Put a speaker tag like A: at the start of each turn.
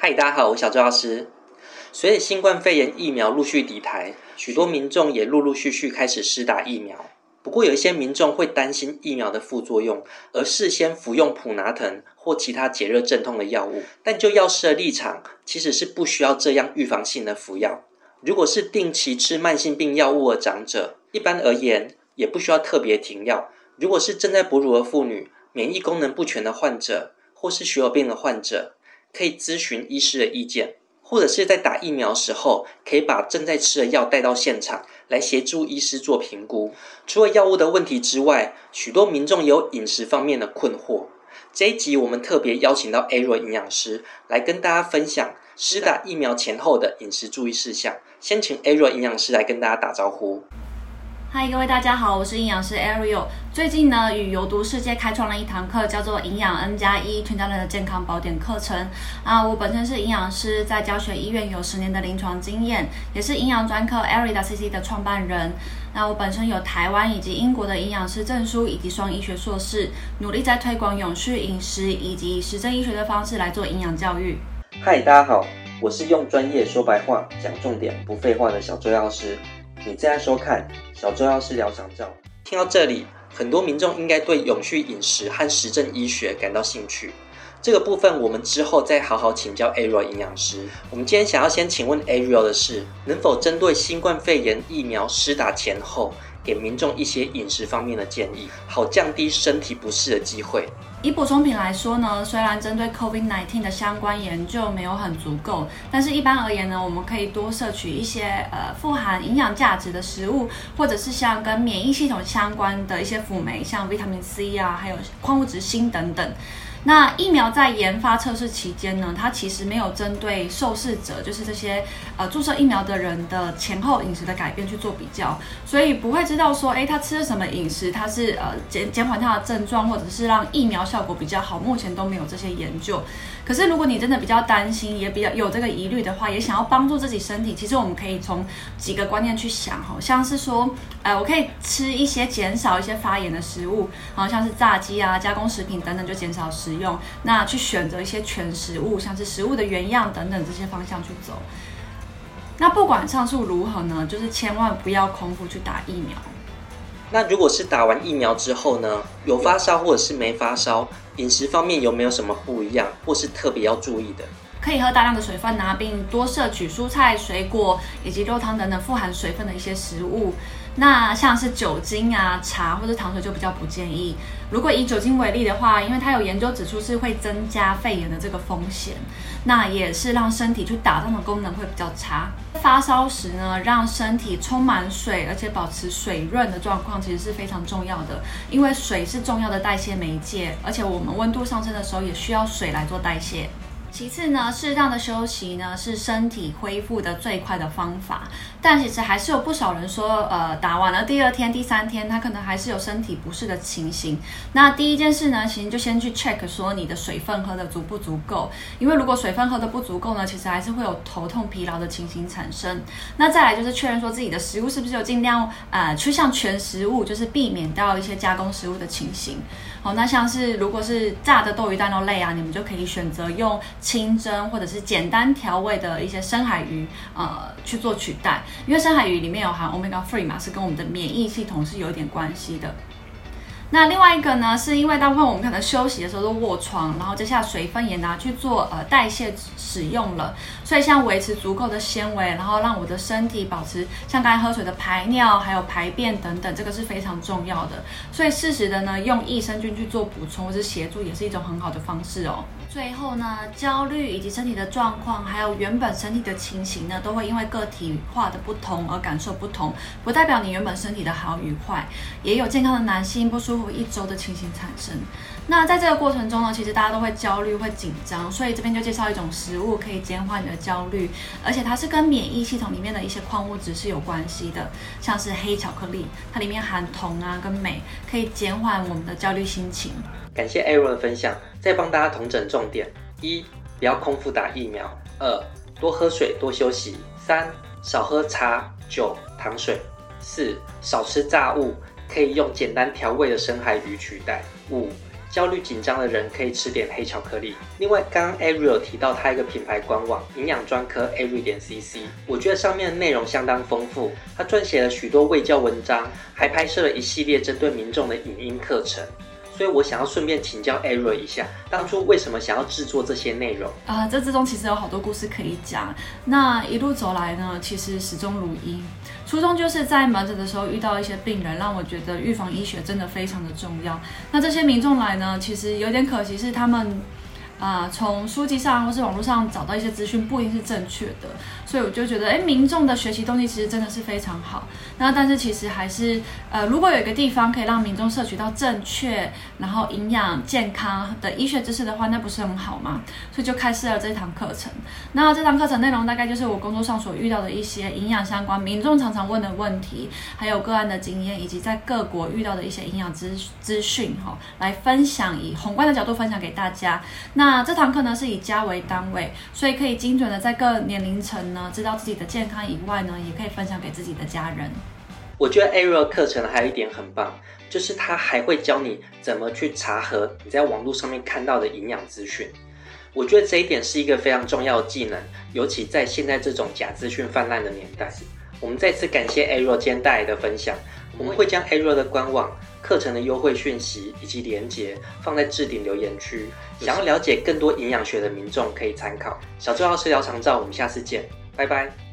A: 嗨，大家好，我是小周老师。随着新冠肺炎疫苗陆续抵台，许多民众也陆陆续续开始施打疫苗。不过，有一些民众会担心疫苗的副作用，而事先服用普拿疼或其他解热镇痛的药物。但就药师的立场，其实是不需要这样预防性的服药。如果是定期吃慢性病药物的长者，一般而言也不需要特别停药。如果是正在哺乳的妇女、免疫功能不全的患者，或是血友病的患者，可以咨询医师的意见，或者是在打疫苗时候，可以把正在吃的药带到现场，来协助医师做评估。除了药物的问题之外，许多民众有饮食方面的困惑。这一集我们特别邀请到 A 瑞营养师来跟大家分享施打疫苗前后的饮食注意事项。先请 A 瑞营养师来跟大家打招呼。
B: 嗨，各位大家好，我是营养师 Ariel。最近呢，与有毒世界开创了一堂课，叫做营养 N 加一全家人的健康宝典课程。啊，我本身是营养师，在教学医院有十年的临床经验，也是营养专科 Ariel CC 的创办人。那我本身有台湾以及英国的营养师证书以及双医学硕士，努力在推广永续饮食以及实证医学的方式来做营养教育。
A: 嗨，大家好，我是用专业说白话讲重点不废话的小周药师。你正在收看小周药师聊长照。听到这里，很多民众应该对永续饮食和实证医学感到兴趣。这个部分我们之后再好好请教 Ariel 营养师。我们今天想要先请问 Ariel 的是，能否针对新冠肺炎疫苗施打前后，给民众一些饮食方面的建议，好降低身体不适的机会？
B: 以补充品来说呢，虽然针对 COVID-19 的相关研究没有很足够，但是一般而言呢，我们可以多摄取一些呃富含营养价值的食物，或者是像跟免疫系统相关的一些辅酶，像维他命 C 啊，还有矿物质锌等等。那疫苗在研发测试期间呢，它其实没有针对受试者，就是这些呃注射疫苗的人的前后饮食的改变去做比较，所以不会知道说，哎，他吃了什么饮食，他是呃减减缓他的症状，或者是让疫苗效果比较好，目前都没有这些研究。可是如果你真的比较担心，也比较有这个疑虑的话，也想要帮助自己身体，其实我们可以从几个观念去想哈，像是说，呃，我可以吃一些减少一些发炎的食物，好像是炸鸡啊、加工食品等等，就减少食用。那去选择一些全食物，像是食物的原样等等这些方向去走。那不管上述如何呢，就是千万不要空腹去打疫苗。
A: 那如果是打完疫苗之后呢，有发烧或者是没发烧，饮食方面有没有什么不一样，或是特别要注意的？
B: 可以喝大量的水分呐，并多摄取蔬菜、水果以及肉汤等等富含水分的一些食物。那像是酒精啊、茶或者糖水就比较不建议。如果以酒精为例的话，因为它有研究指出是会增加肺炎的这个风险，那也是让身体去打仗的功能会比较差。发烧时呢，让身体充满水，而且保持水润的状况，其实是非常重要的。因为水是重要的代谢媒介，而且我们温度上升的时候也需要水来做代谢。其次呢，适当的休息呢是身体恢复的最快的方法。但其实还是有不少人说，呃，打完了第二天、第三天，他可能还是有身体不适的情形。那第一件事呢，其实就先去 check 说你的水分喝的足不足够。因为如果水分喝的不足够呢，其实还是会有头痛、疲劳的情形产生。那再来就是确认说自己的食物是不是有尽量呃趋向全食物，就是避免掉一些加工食物的情形。好，那像是如果是炸的豆鱼蛋肉类啊，你们就可以选择用清蒸或者是简单调味的一些深海鱼，呃，去做取代。因为深海鱼里面有含 omega three 嘛，是跟我们的免疫系统是有点关系的。那另外一个呢，是因为大部分我们可能休息的时候都卧床，然后接下来水分也拿去做呃代谢使用了，所以像维持足够的纤维，然后让我的身体保持像刚才喝水的排尿还有排便等等，这个是非常重要的。所以适时的呢，用益生菌去做补充或是协助，也是一种很好的方式哦。最后呢，焦虑以及身体的状况，还有原本身体的情形呢，都会因为个体化的不同而感受不同，不代表你原本身体的好与坏。也有健康的男性不舒服一周的情形产生。那在这个过程中呢，其实大家都会焦虑、会紧张，所以这边就介绍一种食物可以减缓你的焦虑，而且它是跟免疫系统里面的一些矿物质是有关系的，像是黑巧克力，它里面含铜啊跟镁，可以减缓我们的焦虑心情。
A: 感谢 Aaron 的分享，再帮大家统整重点：一、不要空腹打疫苗；二、多喝水、多休息；三、少喝茶、酒、糖水；四、少吃炸物，可以用简单调味的深海鱼取代；五。焦虑紧张的人可以吃点黑巧克力。另外，刚刚 Ariel 提到他一个品牌官网营养专科 Ari 点 CC，我觉得上面的内容相当丰富，他撰写了许多卫教文章，还拍摄了一系列针对民众的影音课程。所以我想要顺便请教艾瑞一下，当初为什么想要制作这些内容
B: 啊？这之中其实有好多故事可以讲。那一路走来呢，其实始终如一，初衷就是在门诊的时候遇到一些病人，让我觉得预防医学真的非常的重要。那这些民众来呢，其实有点可惜是他们。啊，从书籍上或是网络上找到一些资讯，不一定是正确的，所以我就觉得，哎，民众的学习动力其实真的是非常好。那但是其实还是，呃，如果有一个地方可以让民众摄取到正确，然后营养健康的医学知识的话，那不是很好吗？所以就开设了这堂课程。那这堂课程内容大概就是我工作上所遇到的一些营养相关、民众常常问的问题，还有个案的经验，以及在各国遇到的一些营养资资讯，哈，来分享，以宏观的角度分享给大家。那那这堂课呢是以家为单位，所以可以精准的在各年龄层呢知道自己的健康以外呢，也可以分享给自己的家人。
A: 我觉得 Ariel 课程还有一点很棒，就是他还会教你怎么去查核你在网络上面看到的营养资讯。我觉得这一点是一个非常重要的技能，尤其在现在这种假资讯泛滥的年代。我们再次感谢 Ariel 今天带来的分享，我们会将 Ariel 的官网。课程的优惠讯息以及连结放在置顶留言区，想要了解更多营养学的民众可以参考。小周老师聊长照，我们下次见，拜拜。